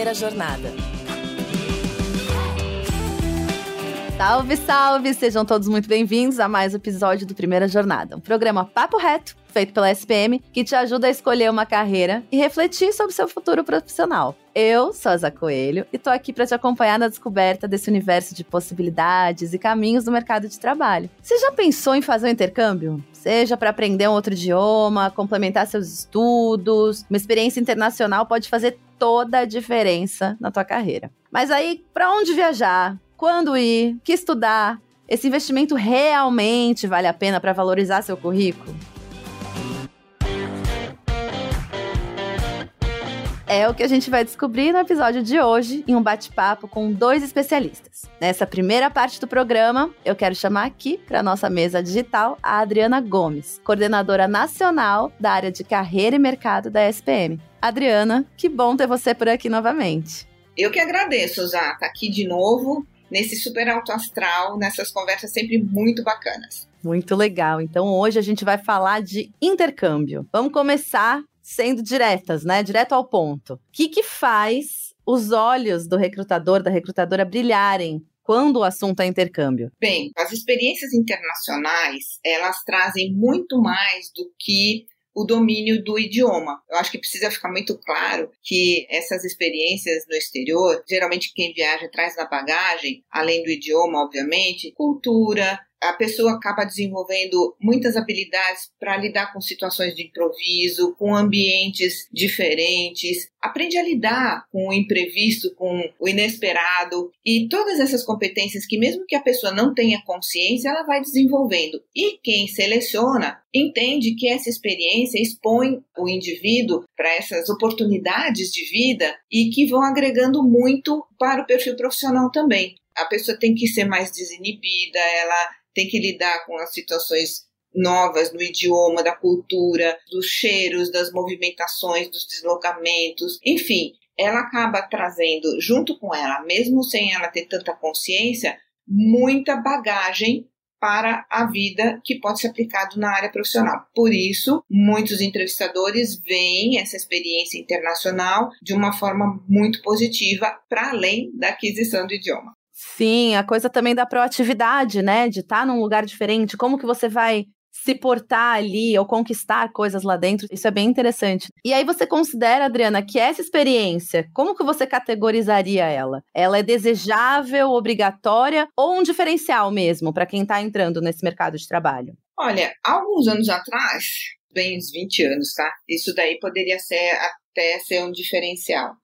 Primeira Jornada. Salve, salve! Sejam todos muito bem-vindos a mais um episódio do Primeira Jornada, um programa papo reto, feito pela SPM, que te ajuda a escolher uma carreira e refletir sobre seu futuro profissional. Eu sou a Coelho e tô aqui para te acompanhar na descoberta desse universo de possibilidades e caminhos do mercado de trabalho. Você já pensou em fazer um intercâmbio? Seja para aprender um outro idioma, complementar seus estudos, uma experiência internacional pode fazer toda a diferença na tua carreira. Mas aí, para onde viajar? quando ir, que estudar. Esse investimento realmente vale a pena para valorizar seu currículo? É o que a gente vai descobrir no episódio de hoje, em um bate-papo com dois especialistas. Nessa primeira parte do programa, eu quero chamar aqui para nossa mesa digital a Adriana Gomes, coordenadora nacional da área de carreira e mercado da SPM. Adriana, que bom ter você por aqui novamente. Eu que agradeço, Zá, tá aqui de novo nesse super alto astral, nessas conversas sempre muito bacanas. Muito legal. Então hoje a gente vai falar de intercâmbio. Vamos começar sendo diretas, né? Direto ao ponto. O que, que faz os olhos do recrutador, da recrutadora brilharem quando o assunto é intercâmbio? Bem, as experiências internacionais, elas trazem muito mais do que o domínio do idioma. Eu acho que precisa ficar muito claro que essas experiências no exterior, geralmente quem viaja traz na bagagem, além do idioma, obviamente, cultura, a pessoa acaba desenvolvendo muitas habilidades para lidar com situações de improviso, com ambientes diferentes, aprende a lidar com o imprevisto, com o inesperado e todas essas competências que mesmo que a pessoa não tenha consciência, ela vai desenvolvendo. E quem seleciona entende que essa experiência expõe o indivíduo para essas oportunidades de vida e que vão agregando muito para o perfil profissional também. A pessoa tem que ser mais desinibida, ela tem que lidar com as situações novas no idioma, da cultura, dos cheiros, das movimentações, dos deslocamentos, enfim, ela acaba trazendo junto com ela, mesmo sem ela ter tanta consciência, muita bagagem para a vida que pode ser aplicado na área profissional. Por isso, muitos entrevistadores veem essa experiência internacional de uma forma muito positiva para além da aquisição do idioma. Sim, a coisa também da proatividade, né? De estar num lugar diferente, como que você vai se portar ali ou conquistar coisas lá dentro, isso é bem interessante. E aí você considera, Adriana, que essa experiência, como que você categorizaria ela? Ela é desejável, obrigatória ou um diferencial mesmo para quem está entrando nesse mercado de trabalho? Olha, alguns anos atrás, bem uns 20 anos, tá? Isso daí poderia ser até ser um diferencial.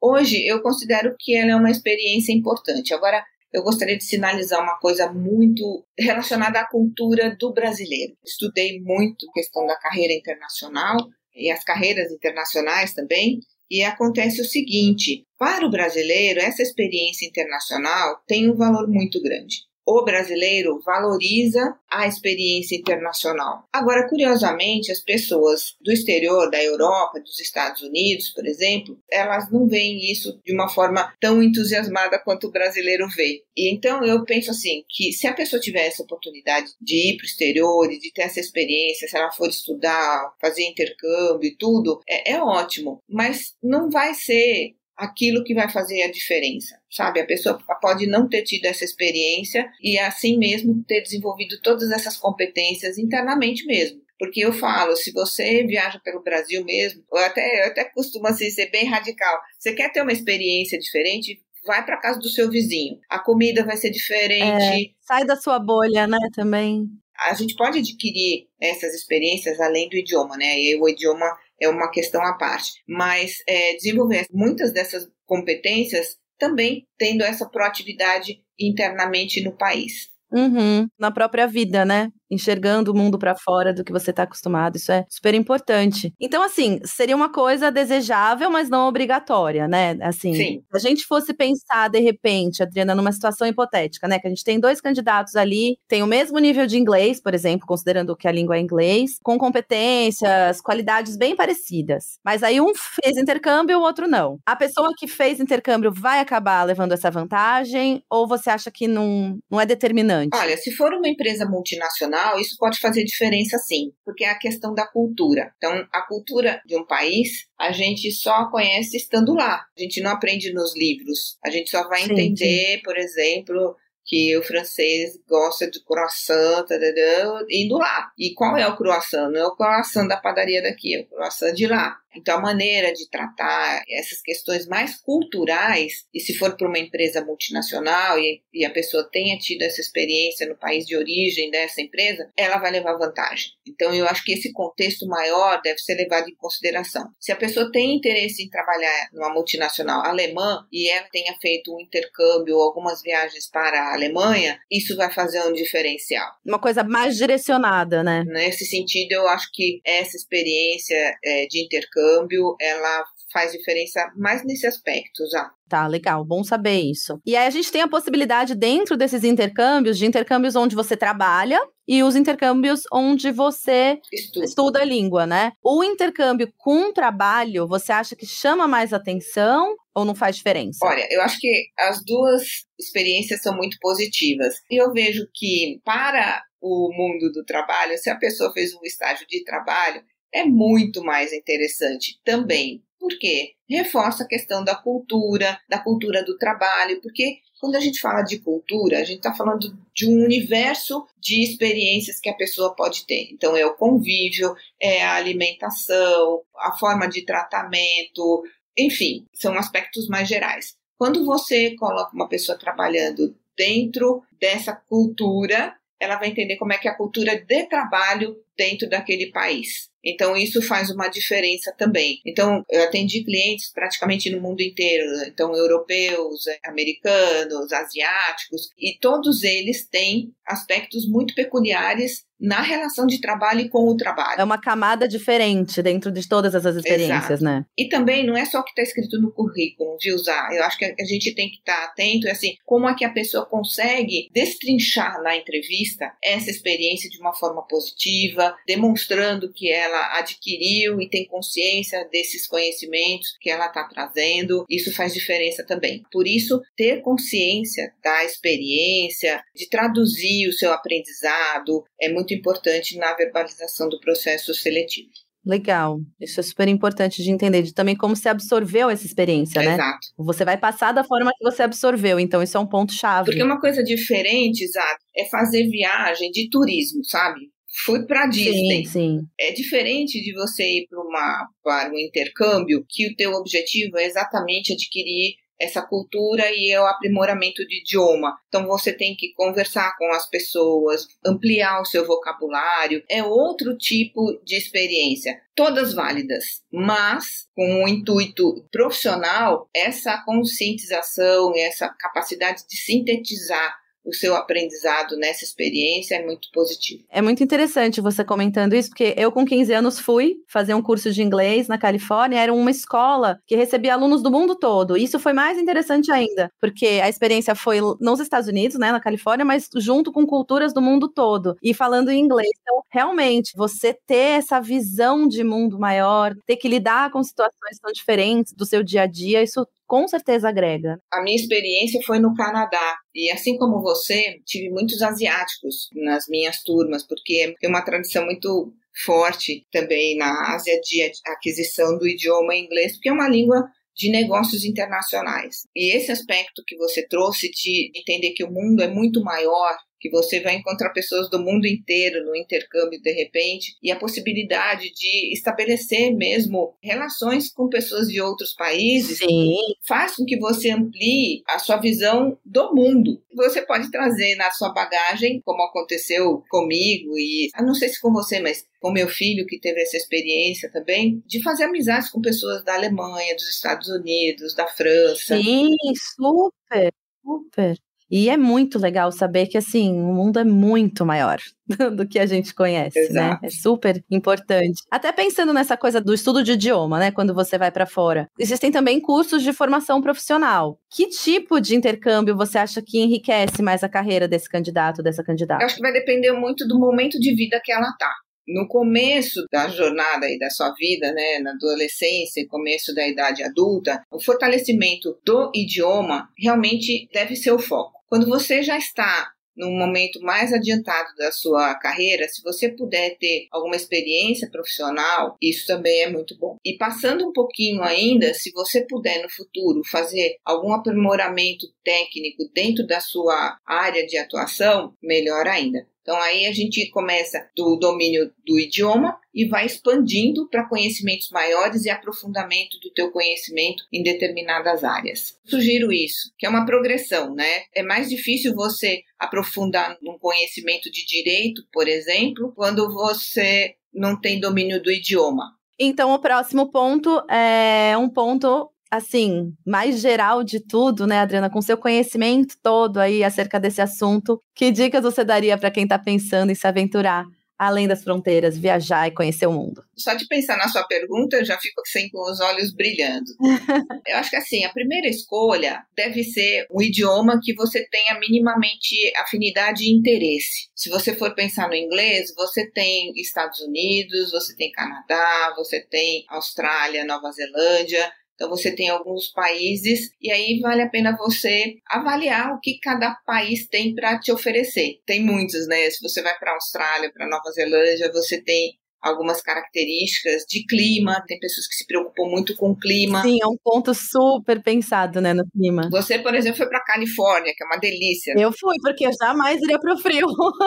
Hoje eu considero que ela é uma experiência importante. Agora, eu gostaria de sinalizar uma coisa muito relacionada à cultura do brasileiro. Estudei muito a questão da carreira internacional e as carreiras internacionais também, e acontece o seguinte: para o brasileiro, essa experiência internacional tem um valor muito grande o brasileiro valoriza a experiência internacional. Agora, curiosamente, as pessoas do exterior, da Europa, dos Estados Unidos, por exemplo, elas não veem isso de uma forma tão entusiasmada quanto o brasileiro vê. E então eu penso assim, que se a pessoa tiver essa oportunidade de ir para o exterior e de ter essa experiência, se ela for estudar, fazer intercâmbio e tudo, é, é ótimo. Mas não vai ser aquilo que vai fazer a diferença, sabe? A pessoa pode não ter tido essa experiência e assim mesmo ter desenvolvido todas essas competências internamente mesmo. Porque eu falo, se você viaja pelo Brasil mesmo, eu até, eu até costumo assim, ser bem radical. Você quer ter uma experiência diferente? Vai para casa do seu vizinho. A comida vai ser diferente. É, sai da sua bolha, né, também. A gente pode adquirir essas experiências além do idioma, né? E o idioma é uma questão à parte. Mas é, desenvolver muitas dessas competências também tendo essa proatividade internamente no país. Uhum, na própria vida, né? Enxergando o mundo para fora do que você está acostumado. Isso é super importante. Então, assim, seria uma coisa desejável, mas não obrigatória, né? Assim, Sim. se a gente fosse pensar de repente, Adriana, numa situação hipotética, né? Que a gente tem dois candidatos ali, tem o mesmo nível de inglês, por exemplo, considerando que a língua é inglês, com competências, qualidades bem parecidas. Mas aí um fez intercâmbio, o outro não. A pessoa que fez intercâmbio vai acabar levando essa vantagem ou você acha que não, não é determinante? Olha, se for uma empresa multinacional isso pode fazer diferença sim, porque é a questão da cultura. Então, a cultura de um país, a gente só conhece estando lá. A gente não aprende nos livros. A gente só vai sim, entender, sim. por exemplo, que o francês gosta de croissant, tadadã, indo lá. E qual é o croissant? Não é o croissant da padaria daqui, é o croissant de lá. Então, a maneira de tratar essas questões mais culturais, e se for para uma empresa multinacional e, e, a pessoa tenha tido essa experiência no país de origem dessa empresa, ela vai levar vantagem. Então, eu acho que esse contexto maior deve ser levado em consideração. Se a pessoa tem interesse em trabalhar numa multinacional alemã e ela tenha feito um intercâmbio ou algumas viagens para a Alemanha, isso vai fazer um diferencial. Uma coisa mais direcionada, né? Nesse sentido, eu acho que essa experiência é, de intercâmbio câmbio, ela faz diferença mais nesse aspecto já. Tá, legal, bom saber isso. E aí a gente tem a possibilidade dentro desses intercâmbios, de intercâmbios onde você trabalha e os intercâmbios onde você estuda, estuda a língua, né? O intercâmbio com trabalho, você acha que chama mais atenção ou não faz diferença? Olha, eu acho que as duas experiências são muito positivas. E eu vejo que para o mundo do trabalho, se a pessoa fez um estágio de trabalho, é muito mais interessante também. Por quê? Reforça a questão da cultura, da cultura do trabalho, porque quando a gente fala de cultura, a gente está falando de um universo de experiências que a pessoa pode ter. Então, é o convívio, é a alimentação, a forma de tratamento, enfim, são aspectos mais gerais. Quando você coloca uma pessoa trabalhando dentro dessa cultura, ela vai entender como é que é a cultura de trabalho dentro daquele país. Então, isso faz uma diferença também. Então, eu atendi clientes praticamente no mundo inteiro, então, europeus, americanos, asiáticos, e todos eles têm aspectos muito peculiares na relação de trabalho com o trabalho. É uma camada diferente dentro de todas essas experiências, Exato. né? E também não é só o que está escrito no currículo de usar. Eu acho que a gente tem que estar tá atento, assim, como é que a pessoa consegue destrinchar na entrevista essa experiência de uma forma positiva, demonstrando que ela adquiriu e tem consciência desses conhecimentos que ela está trazendo. Isso faz diferença também. Por isso, ter consciência da experiência, de traduzir o seu aprendizado, é muito importante na verbalização do processo seletivo. Legal. Isso é super importante de entender, de também como você absorveu essa experiência, né? Exato. Você vai passar da forma que você absorveu, então isso é um ponto chave. Porque uma coisa diferente, exato, é fazer viagem de turismo, sabe? Fui para Disney. Sim, sim. É diferente de você ir para uma para um intercâmbio que o teu objetivo é exatamente adquirir essa cultura e é o aprimoramento de idioma. Então você tem que conversar com as pessoas, ampliar o seu vocabulário, é outro tipo de experiência. Todas válidas, mas com um intuito profissional, essa conscientização, essa capacidade de sintetizar o seu aprendizado nessa experiência é muito positivo. É muito interessante você comentando isso, porque eu com 15 anos fui fazer um curso de inglês na Califórnia, era uma escola que recebia alunos do mundo todo. Isso foi mais interessante ainda, porque a experiência foi nos Estados Unidos, né, na Califórnia, mas junto com culturas do mundo todo e falando em inglês. Então, realmente, você ter essa visão de mundo maior, ter que lidar com situações tão diferentes do seu dia a dia, isso com certeza agrega. A minha experiência foi no Canadá. E assim como você, tive muitos asiáticos nas minhas turmas, porque tem uma tradição muito forte também na Ásia de aquisição do idioma inglês, porque é uma língua de negócios internacionais. E esse aspecto que você trouxe de entender que o mundo é muito maior que você vai encontrar pessoas do mundo inteiro no intercâmbio de repente, e a possibilidade de estabelecer mesmo relações com pessoas de outros países Sim. faz com que você amplie a sua visão do mundo. Você pode trazer na sua bagagem, como aconteceu comigo e eu não sei se com você, mas com meu filho que teve essa experiência também, de fazer amizades com pessoas da Alemanha, dos Estados Unidos, da França. Sim, super, super. E é muito legal saber que, assim, o mundo é muito maior do que a gente conhece, né? Exato. né? É super importante. Até pensando nessa coisa do estudo de idioma, né? Quando você vai para fora. Existem também cursos de formação profissional. Que tipo de intercâmbio você acha que enriquece mais a carreira desse candidato, dessa candidata? Eu acho que vai depender muito do momento de vida que ela tá no começo da jornada e da sua vida, né, na adolescência e começo da idade adulta, o fortalecimento do idioma realmente deve ser o foco. Quando você já está num momento mais adiantado da sua carreira, se você puder ter alguma experiência profissional, isso também é muito bom. E passando um pouquinho ainda, se você puder no futuro fazer algum aprimoramento técnico dentro da sua área de atuação, melhor ainda. Então aí a gente começa do domínio do idioma e vai expandindo para conhecimentos maiores e aprofundamento do teu conhecimento em determinadas áreas. Sugiro isso, que é uma progressão, né? É mais difícil você aprofundar num conhecimento de direito, por exemplo, quando você não tem domínio do idioma. Então, o próximo ponto é um ponto assim, mais geral de tudo, né, Adriana, com seu conhecimento todo aí acerca desse assunto, que dicas você daria para quem está pensando em se aventurar além das fronteiras, viajar e conhecer o mundo? Só de pensar na sua pergunta, eu já fico assim com os olhos brilhando. eu acho que assim, a primeira escolha deve ser um idioma que você tenha minimamente afinidade e interesse. Se você for pensar no inglês, você tem Estados Unidos, você tem Canadá, você tem Austrália, Nova Zelândia, então você tem alguns países e aí vale a pena você avaliar o que cada país tem para te oferecer. Tem muitos, né? Se você vai para a Austrália, para Nova Zelândia, você tem algumas características de clima, tem pessoas que se preocupam muito com o clima. Sim, é um ponto super pensado, né, no clima. Você, por exemplo, foi para Califórnia, que é uma delícia. Eu fui, porque eu jamais iria para o frio.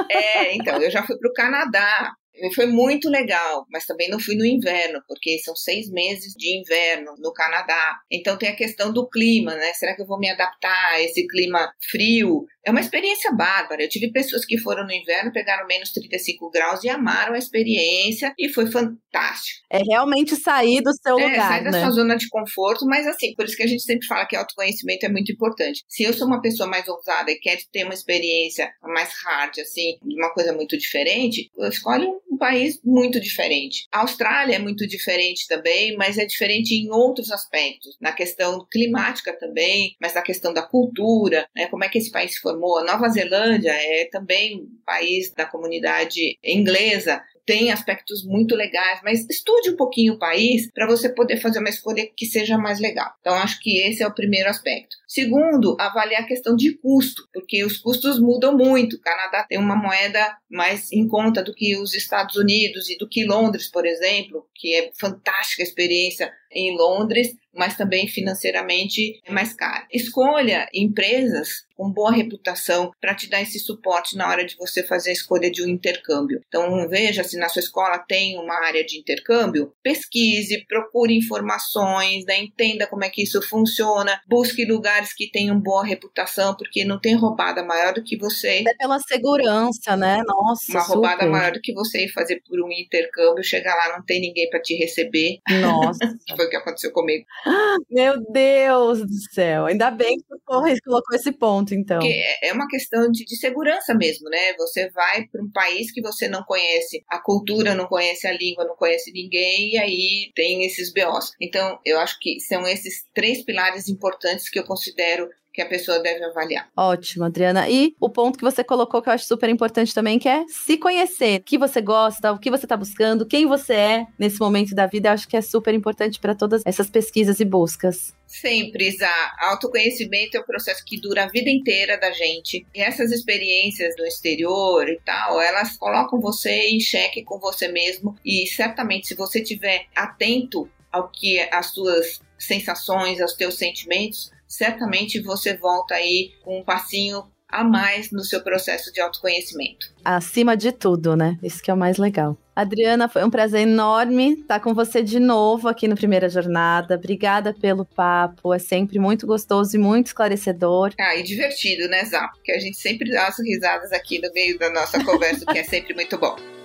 é, então, eu já fui para o Canadá, foi muito legal, mas também não fui no inverno, porque são seis meses de inverno no Canadá. Então tem a questão do clima, né? Será que eu vou me adaptar a esse clima frio? É uma experiência bárbara. Eu tive pessoas que foram no inverno, pegaram menos 35 graus e amaram a experiência e foi fantástico. É realmente sair do seu é, lugar. Sair né? da sua zona de conforto, mas assim, por isso que a gente sempre fala que autoconhecimento é muito importante. Se eu sou uma pessoa mais ousada e quer ter uma experiência mais hard, assim, uma coisa muito diferente, eu escolho um país muito diferente. A Austrália é muito diferente também, mas é diferente em outros aspectos. Na questão climática também, mas na questão da cultura, né? Como é que esse país foi formou. A Nova Zelândia é também um país da comunidade inglesa, tem aspectos muito legais, mas estude um pouquinho o país para você poder fazer uma escolha que seja mais legal. Então, acho que esse é o primeiro aspecto. Segundo, avaliar a questão de custo, porque os custos mudam muito. O Canadá tem uma moeda mais em conta do que os Estados Unidos e do que Londres, por exemplo, que é fantástica a experiência em Londres, mas também financeiramente é mais caro. Escolha empresas com boa reputação para te dar esse suporte na hora de você fazer a escolha de um intercâmbio. Então, veja se na sua escola tem uma área de intercâmbio, pesquise, procure informações, né, entenda como é que isso funciona, busque lugares que tenham boa reputação, porque não tem roubada maior do que você. É pela segurança, né? Nossa. Uma super. roubada maior do que você ir fazer por um intercâmbio, chegar lá, não tem ninguém para te receber. Nossa. Foi o que aconteceu comigo. Meu Deus do céu. Ainda bem que você colocou esse ponto, então. Porque é uma questão de, de segurança mesmo, né? Você vai para um país que você não conhece a cultura, não conhece a língua, não conhece ninguém, e aí tem esses BOs. Então, eu acho que são esses três pilares importantes que eu considero que a pessoa deve avaliar. Ótimo, Adriana. E o ponto que você colocou que eu acho super importante também, que é se conhecer, o que você gosta, o que você está buscando, quem você é nesse momento da vida, eu acho que é super importante para todas essas pesquisas e buscas. Sempre, Isa. Autoconhecimento é um processo que dura a vida inteira da gente. E essas experiências no exterior e tal, elas colocam você em xeque com você mesmo. E certamente, se você estiver atento ao que as suas sensações, aos teus sentimentos, certamente você volta aí com um passinho a mais no seu processo de autoconhecimento. Acima de tudo, né? Isso que é o mais legal. Adriana, foi um prazer enorme estar com você de novo aqui no Primeira Jornada. Obrigada pelo papo, é sempre muito gostoso e muito esclarecedor. Ah, e divertido, né, Zá? Porque a gente sempre dá as risadas aqui no meio da nossa conversa, que é sempre muito bom.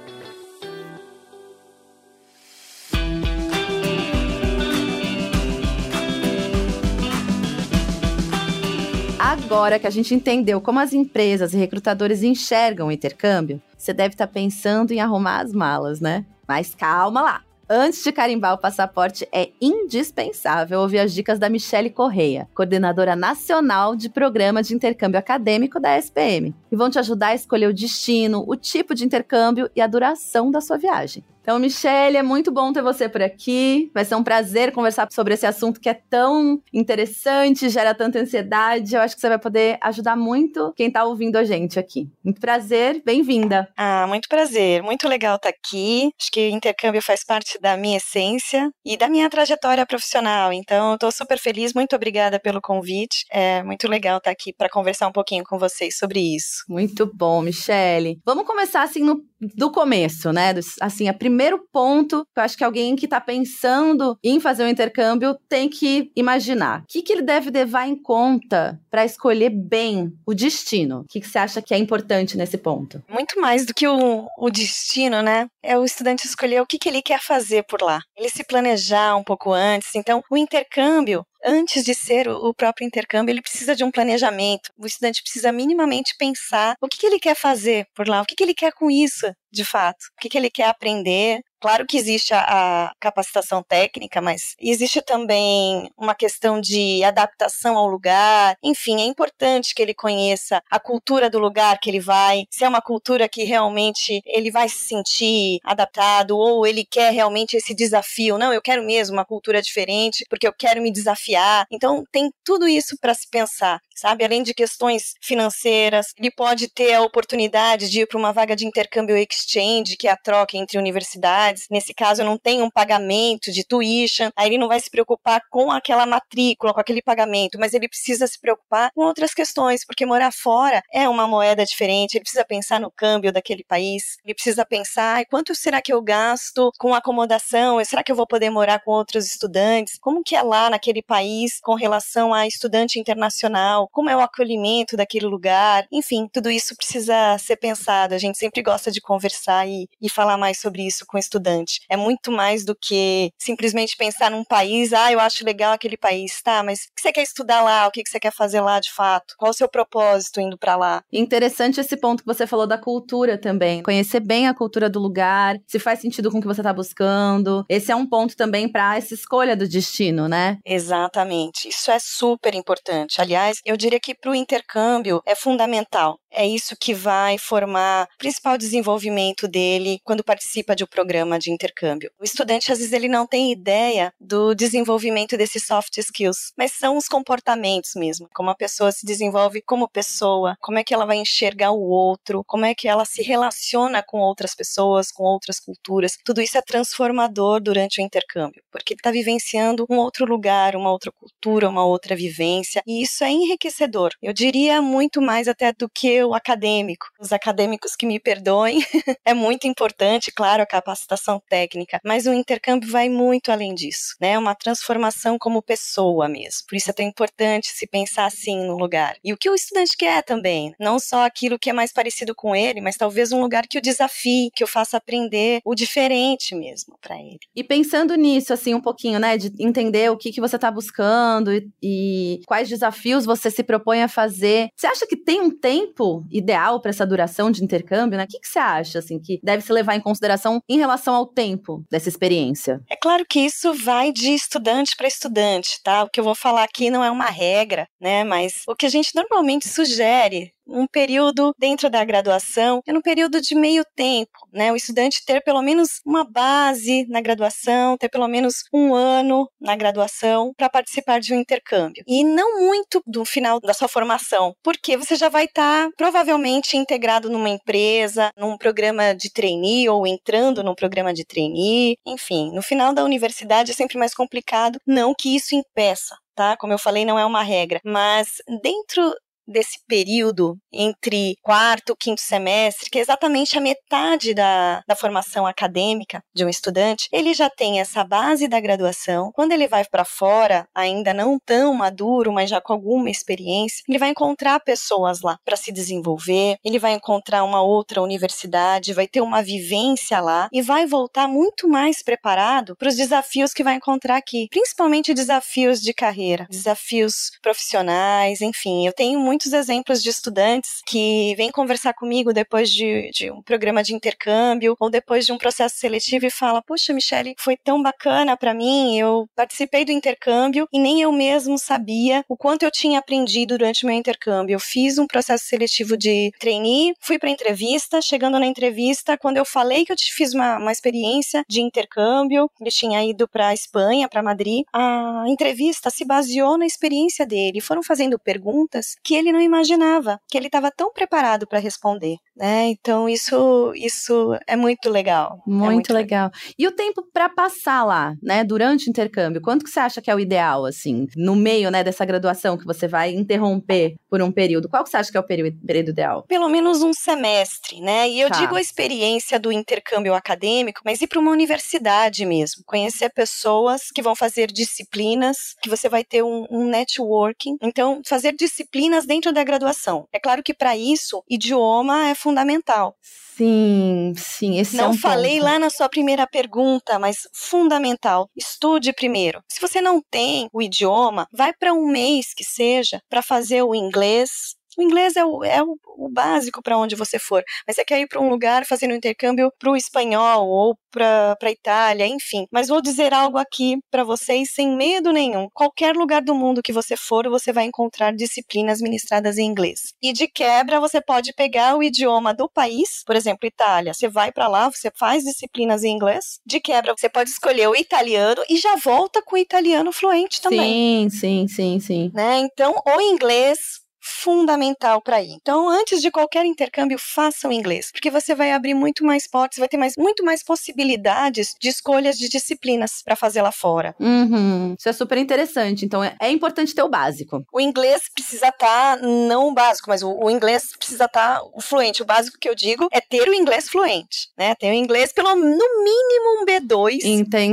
Agora que a gente entendeu como as empresas e recrutadores enxergam o intercâmbio, você deve estar tá pensando em arrumar as malas, né? Mas calma lá! Antes de carimbar o passaporte, é indispensável ouvir as dicas da Michele Correia, coordenadora nacional de programa de intercâmbio acadêmico da SPM, que vão te ajudar a escolher o destino, o tipo de intercâmbio e a duração da sua viagem. Então, Michelle, é muito bom ter você por aqui. Vai ser um prazer conversar sobre esse assunto que é tão interessante, gera tanta ansiedade. Eu acho que você vai poder ajudar muito quem está ouvindo a gente aqui. Muito prazer, bem-vinda. Ah, muito prazer. Muito legal estar tá aqui. Acho que o intercâmbio faz parte da minha essência e da minha trajetória profissional. Então, estou super feliz. Muito obrigada pelo convite. É muito legal estar tá aqui para conversar um pouquinho com vocês sobre isso. Muito bom, Michele. Vamos começar assim no, do começo, né? Assim, a primeiro ponto que eu acho que alguém que está pensando em fazer o um intercâmbio tem que imaginar. O que, que ele deve levar em conta para escolher bem o destino? O que, que você acha que é importante nesse ponto? Muito mais do que o, o destino, né? É o estudante escolher o que, que ele quer fazer por lá. Ele se planejar um pouco antes. Então, o intercâmbio antes de ser o próprio intercâmbio, ele precisa de um planejamento. O estudante precisa minimamente pensar o que, que ele quer fazer por lá, o que, que ele quer com isso, de fato, o que, que ele quer aprender, Claro que existe a, a, capacitação técnica, mas existe também uma questão de adaptação ao lugar. Enfim, é importante que ele conheça a cultura do lugar que ele vai, se é uma cultura que realmente ele vai se sentir adaptado ou ele quer realmente esse desafio. Não, eu quero mesmo uma cultura diferente porque eu quero me desafiar. Então, tem tudo isso para se pensar sabe? Além de questões financeiras, ele pode ter a oportunidade de ir para uma vaga de intercâmbio exchange, que é a troca entre universidades. Nesse caso, não tem um pagamento de tuition, aí ele não vai se preocupar com aquela matrícula, com aquele pagamento, mas ele precisa se preocupar com outras questões, porque morar fora é uma moeda diferente, ele precisa pensar no câmbio daquele país, ele precisa pensar quanto será que eu gasto com acomodação, será que eu vou poder morar com outros estudantes, como que é lá naquele país com relação a estudante internacional, como é o acolhimento daquele lugar, enfim, tudo isso precisa ser pensado. A gente sempre gosta de conversar e, e falar mais sobre isso com o estudante. É muito mais do que simplesmente pensar num país, ah, eu acho legal aquele país, tá, mas o que você quer estudar lá? O que você quer fazer lá de fato? Qual o seu propósito indo para lá? Interessante esse ponto que você falou da cultura também. Conhecer bem a cultura do lugar, se faz sentido com o que você está buscando. Esse é um ponto também para essa escolha do destino, né? Exatamente. Isso é super importante. Aliás, eu eu diria que para o intercâmbio é fundamental. É isso que vai formar o principal desenvolvimento dele quando participa de um programa de intercâmbio. O estudante, às vezes, ele não tem ideia do desenvolvimento desses soft skills, mas são os comportamentos mesmo. Como a pessoa se desenvolve como pessoa, como é que ela vai enxergar o outro, como é que ela se relaciona com outras pessoas, com outras culturas. Tudo isso é transformador durante o intercâmbio, porque ele está vivenciando um outro lugar, uma outra cultura, uma outra vivência, e isso é enriquecedor enriquecedor. Eu diria muito mais até do que o acadêmico. Os acadêmicos que me perdoem, é muito importante, claro, a capacitação técnica, mas o intercâmbio vai muito além disso, né? É uma transformação como pessoa mesmo. Por isso é tão importante se pensar assim no lugar. E o que o estudante quer também, não só aquilo que é mais parecido com ele, mas talvez um lugar que o desafie, que o faça aprender o diferente mesmo para ele. E pensando nisso, assim, um pouquinho, né, de entender o que, que você está buscando e, e quais desafios você se propõe a fazer. Você acha que tem um tempo ideal para essa duração de intercâmbio? Né? O que, que você acha assim que deve se levar em consideração em relação ao tempo dessa experiência? É claro que isso vai de estudante para estudante, tá? O que eu vou falar aqui não é uma regra, né? Mas o que a gente normalmente sugere um período dentro da graduação, é um período de meio tempo, né? O estudante ter pelo menos uma base na graduação, ter pelo menos um ano na graduação para participar de um intercâmbio. E não muito do final da sua formação, porque você já vai estar tá, provavelmente integrado numa empresa, num programa de trainee ou entrando num programa de trainee, enfim, no final da universidade é sempre mais complicado, não que isso impeça, tá? Como eu falei, não é uma regra, mas dentro desse período entre quarto quinto semestre, que é exatamente a metade da, da formação acadêmica de um estudante, ele já tem essa base da graduação. Quando ele vai para fora, ainda não tão maduro, mas já com alguma experiência, ele vai encontrar pessoas lá para se desenvolver, ele vai encontrar uma outra universidade, vai ter uma vivência lá e vai voltar muito mais preparado para os desafios que vai encontrar aqui, principalmente desafios de carreira, desafios profissionais, enfim. Eu tenho muito muitos exemplos de estudantes que vêm conversar comigo depois de, de um programa de intercâmbio ou depois de um processo seletivo e fala: Puxa, Michele, foi tão bacana para mim, eu participei do intercâmbio e nem eu mesmo sabia o quanto eu tinha aprendido durante meu intercâmbio. Eu fiz um processo seletivo de trainee, fui para entrevista, chegando na entrevista, quando eu falei que eu fiz uma, uma experiência de intercâmbio, ele tinha ido para Espanha, para Madrid, a entrevista se baseou na experiência dele. Foram fazendo perguntas que ele não imaginava, que ele estava tão preparado para responder, né? Então isso isso é muito legal. Muito, é muito legal. legal. E o tempo para passar lá, né, durante o intercâmbio, quanto que você acha que é o ideal assim, no meio, né, dessa graduação que você vai interromper por um período? Qual que você acha que é o período, período ideal? Pelo menos um semestre, né? E eu tá. digo a experiência do intercâmbio acadêmico, mas ir para uma universidade mesmo, conhecer pessoas que vão fazer disciplinas, que você vai ter um, um networking. Então, fazer disciplinas dentro da graduação. É claro que para isso, idioma é fundamental. Sim, sim, esse não é um falei ponto. lá na sua primeira pergunta, mas fundamental. Estude primeiro. Se você não tem o idioma, vai para um mês que seja para fazer o inglês, o inglês é o, é o, o básico para onde você for, mas você quer ir para um lugar fazendo um intercâmbio para o espanhol ou para a Itália, enfim. Mas vou dizer algo aqui para vocês sem medo nenhum. Qualquer lugar do mundo que você for, você vai encontrar disciplinas ministradas em inglês. E de quebra, você pode pegar o idioma do país, por exemplo, Itália. Você vai para lá, você faz disciplinas em inglês. De quebra, você pode escolher o italiano e já volta com o italiano fluente também. Sim, sim, sim, sim. Né? Então, o inglês fundamental para ir. Então, antes de qualquer intercâmbio, faça o inglês, porque você vai abrir muito mais portas, vai ter mais, muito mais possibilidades de escolhas de disciplinas para fazer lá fora. Uhum. Isso é super interessante. Então, é, é, importante ter o básico. O inglês precisa estar, tá, não o básico, mas o, o inglês precisa estar tá, o fluente. O básico que eu digo é ter o inglês fluente, né? Ter o inglês pelo, no mínimo, um B2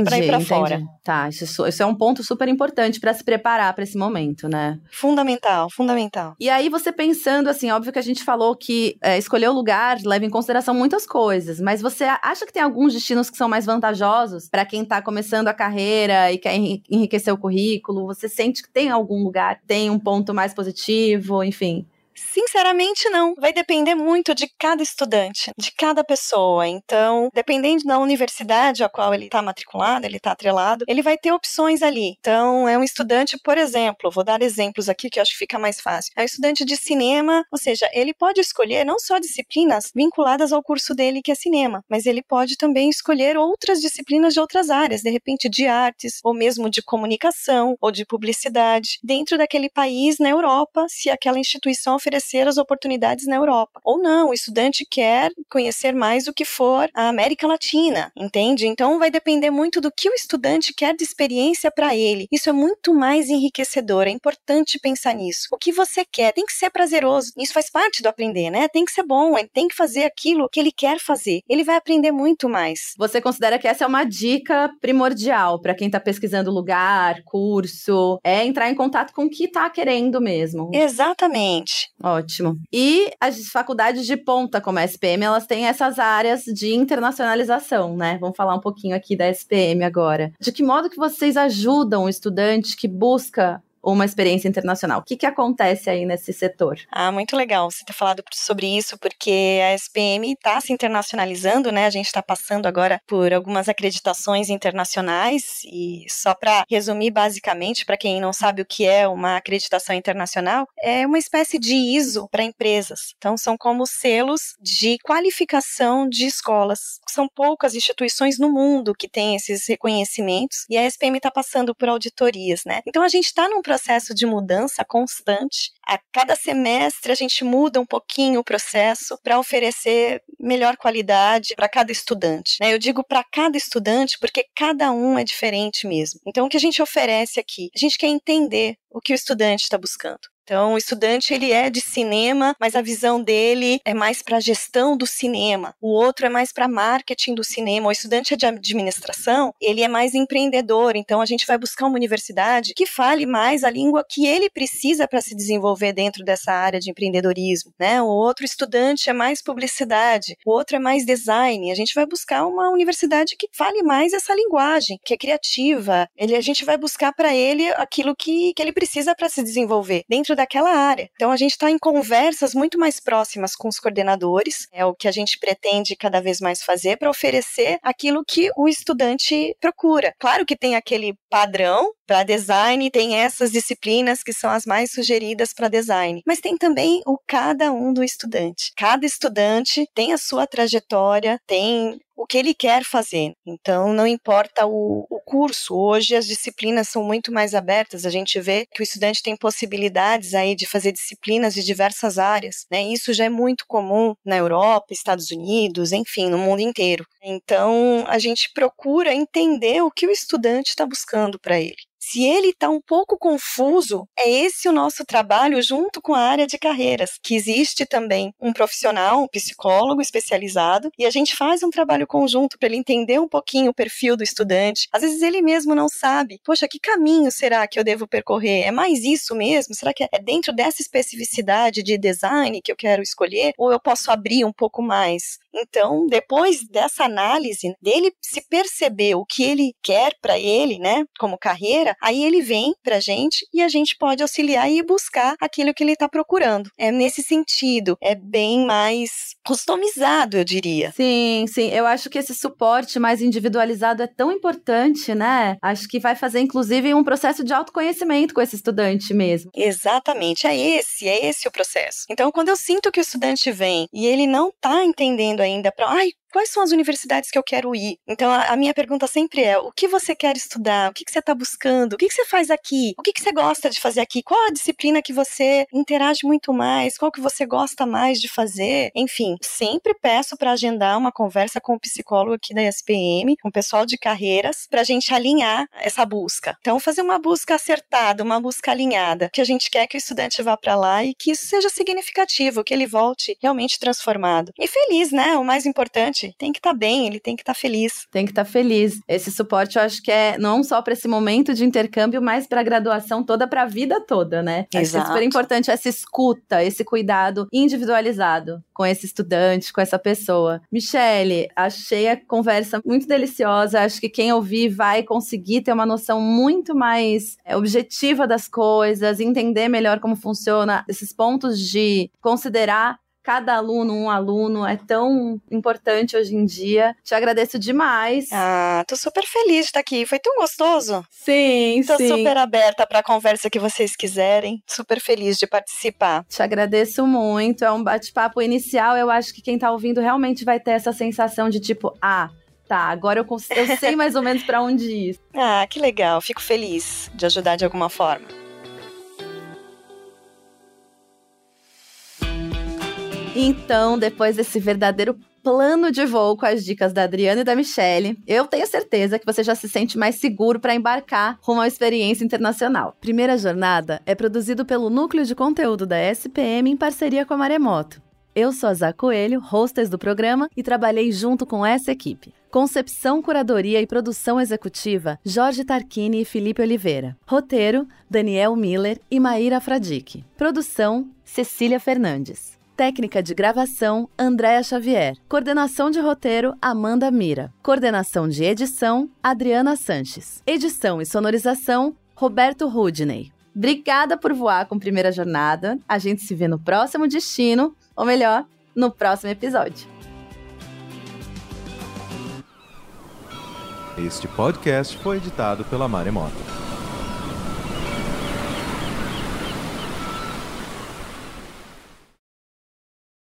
para ir para fora. Tá, isso, isso é um ponto super importante para se preparar para esse momento, né? Fundamental, fundamental. E aí você pensando assim, óbvio que a gente falou que é, escolher o lugar leva em consideração muitas coisas, mas você acha que tem alguns destinos que são mais vantajosos para quem está começando a carreira e quer enriquecer o currículo? Você sente que tem algum lugar, tem um ponto mais positivo, enfim? Sinceramente, não. Vai depender muito de cada estudante, de cada pessoa. Então, dependendo da universidade a qual ele está matriculado, ele está atrelado, ele vai ter opções ali. Então, é um estudante, por exemplo, vou dar exemplos aqui que eu acho que fica mais fácil. É um estudante de cinema, ou seja, ele pode escolher não só disciplinas vinculadas ao curso dele, que é cinema, mas ele pode também escolher outras disciplinas de outras áreas, de repente de artes, ou mesmo de comunicação, ou de publicidade, dentro daquele país na Europa, se aquela instituição oferecer as oportunidades na Europa. Ou não, o estudante quer conhecer mais do que for a América Latina, entende? Então vai depender muito do que o estudante quer de experiência para ele. Isso é muito mais enriquecedor, é importante pensar nisso. O que você quer tem que ser prazeroso. Isso faz parte do aprender, né? Tem que ser bom, ele tem que fazer aquilo que ele quer fazer. Ele vai aprender muito mais. Você considera que essa é uma dica primordial para quem está pesquisando lugar, curso, é entrar em contato com o que está querendo mesmo. Exatamente. Ótimo. E as faculdades de ponta, como a SPM, elas têm essas áreas de internacionalização, né? Vamos falar um pouquinho aqui da SPM agora. De que modo que vocês ajudam o estudante que busca uma experiência internacional. O que, que acontece aí nesse setor? Ah, muito legal você ter falado sobre isso, porque a SPM está se internacionalizando, né? A gente está passando agora por algumas acreditações internacionais e só para resumir basicamente, para quem não sabe o que é uma acreditação internacional, é uma espécie de ISO para empresas. Então são como selos de qualificação de escolas. São poucas instituições no mundo que têm esses reconhecimentos e a SPM está passando por auditorias, né? Então a gente está num processo de mudança constante. A cada semestre a gente muda um pouquinho o processo para oferecer melhor qualidade para cada estudante. Né? Eu digo para cada estudante porque cada um é diferente mesmo. Então o que a gente oferece aqui? A gente quer entender o que o estudante está buscando. Então, o estudante ele é de cinema, mas a visão dele é mais para gestão do cinema. O outro é mais para marketing do cinema. O estudante é de administração, ele é mais empreendedor. Então, a gente vai buscar uma universidade que fale mais a língua que ele precisa para se desenvolver dentro dessa área de empreendedorismo, né? O outro estudante é mais publicidade, o outro é mais design. A gente vai buscar uma universidade que fale mais essa linguagem, que é criativa. Ele a gente vai buscar para ele aquilo que, que ele precisa para se desenvolver dentro daquela área. Então a gente está em conversas muito mais próximas com os coordenadores, é o que a gente pretende cada vez mais fazer para oferecer aquilo que o estudante procura. Claro que tem aquele padrão para design, tem essas disciplinas que são as mais sugeridas para design, mas tem também o cada um do estudante. Cada estudante tem a sua trajetória, tem o que ele quer fazer. Então, não importa o, o, curso. Hoje, as disciplinas são muito mais abertas. A gente vê que o estudante tem possibilidades aí de fazer disciplinas de diversas áreas. Né? Isso já é muito comum na Europa, Estados Unidos, enfim, no mundo inteiro. Então, a gente procura entender o que o estudante está buscando para ele. Se ele está um pouco confuso, é esse o nosso trabalho junto com a área de carreiras, que existe também um profissional, um psicólogo especializado, e a gente faz um trabalho conjunto para ele entender um pouquinho o perfil do estudante. Às vezes ele mesmo não sabe, poxa, que caminho será que eu devo percorrer? É mais isso mesmo? Será que é dentro dessa especificidade de design que eu quero escolher? Ou eu posso abrir um pouco mais? Então, depois dessa análise dele se perceber o que ele quer para ele, né, como carreira, aí ele vem para a gente e a gente pode auxiliar e buscar aquilo que ele está procurando. É nesse sentido, é bem mais customizado, eu diria. Sim, sim. Eu acho que esse suporte mais individualizado é tão importante, né? Acho que vai fazer, inclusive, um processo de autoconhecimento com esse estudante mesmo. Exatamente. É esse, é esse o processo. Então, quando eu sinto que o estudante vem e ele não está entendendo ainda para, ai, quais são as universidades que eu quero ir? Então, a, a minha pergunta sempre é: o que você quer estudar? O que, que você está buscando? O que, que você faz aqui? O que, que você gosta de fazer aqui? Qual a disciplina que você interage muito mais? Qual que você gosta mais de fazer? Enfim, sempre peço para agendar uma conversa com o psicólogo aqui da SPM, com o pessoal de carreiras, para a gente alinhar essa busca. Então, fazer uma busca acertada, uma busca alinhada, que a gente quer que o estudante vá para lá e que isso seja significativo, que ele volte realmente transformado. E feliz, né? O mais importante tem que estar tá bem, ele tem que estar tá feliz. Tem que estar tá feliz. Esse suporte eu acho que é não só para esse momento de intercâmbio, mas para a graduação toda, para a vida toda, né? Exato. Acho é super importante essa escuta, esse cuidado individualizado com esse estudante, com essa pessoa. Michele, achei a conversa muito deliciosa. Acho que quem ouvir vai conseguir ter uma noção muito mais é, objetiva das coisas, entender melhor como funciona esses pontos de considerar cada aluno um aluno é tão importante hoje em dia. Te agradeço demais. Ah, tô super feliz de estar aqui. Foi tão gostoso. Sim, tô sim. Tô super aberta para a conversa que vocês quiserem. Super feliz de participar. Te agradeço muito. É um bate-papo inicial. Eu acho que quem tá ouvindo realmente vai ter essa sensação de tipo, ah, tá, agora eu, eu sei mais ou menos para onde ir. Ah, que legal. Fico feliz de ajudar de alguma forma. Então, depois desse verdadeiro plano de voo com as dicas da Adriana e da Michelle, eu tenho certeza que você já se sente mais seguro para embarcar rumo à experiência internacional. Primeira Jornada é produzido pelo Núcleo de Conteúdo da SPM em parceria com a Maremoto. Eu sou a Zá Coelho, hostess do programa, e trabalhei junto com essa equipe. Concepção, curadoria e produção executiva, Jorge Tarquini e Felipe Oliveira. Roteiro, Daniel Miller e Maíra Fradique. Produção, Cecília Fernandes. Técnica de gravação, Andréa Xavier. Coordenação de roteiro, Amanda Mira. Coordenação de edição, Adriana Sanches. Edição e sonorização, Roberto Rudney. Obrigada por voar com Primeira Jornada. A gente se vê no próximo destino, ou melhor, no próximo episódio. Este podcast foi editado pela Maremoto.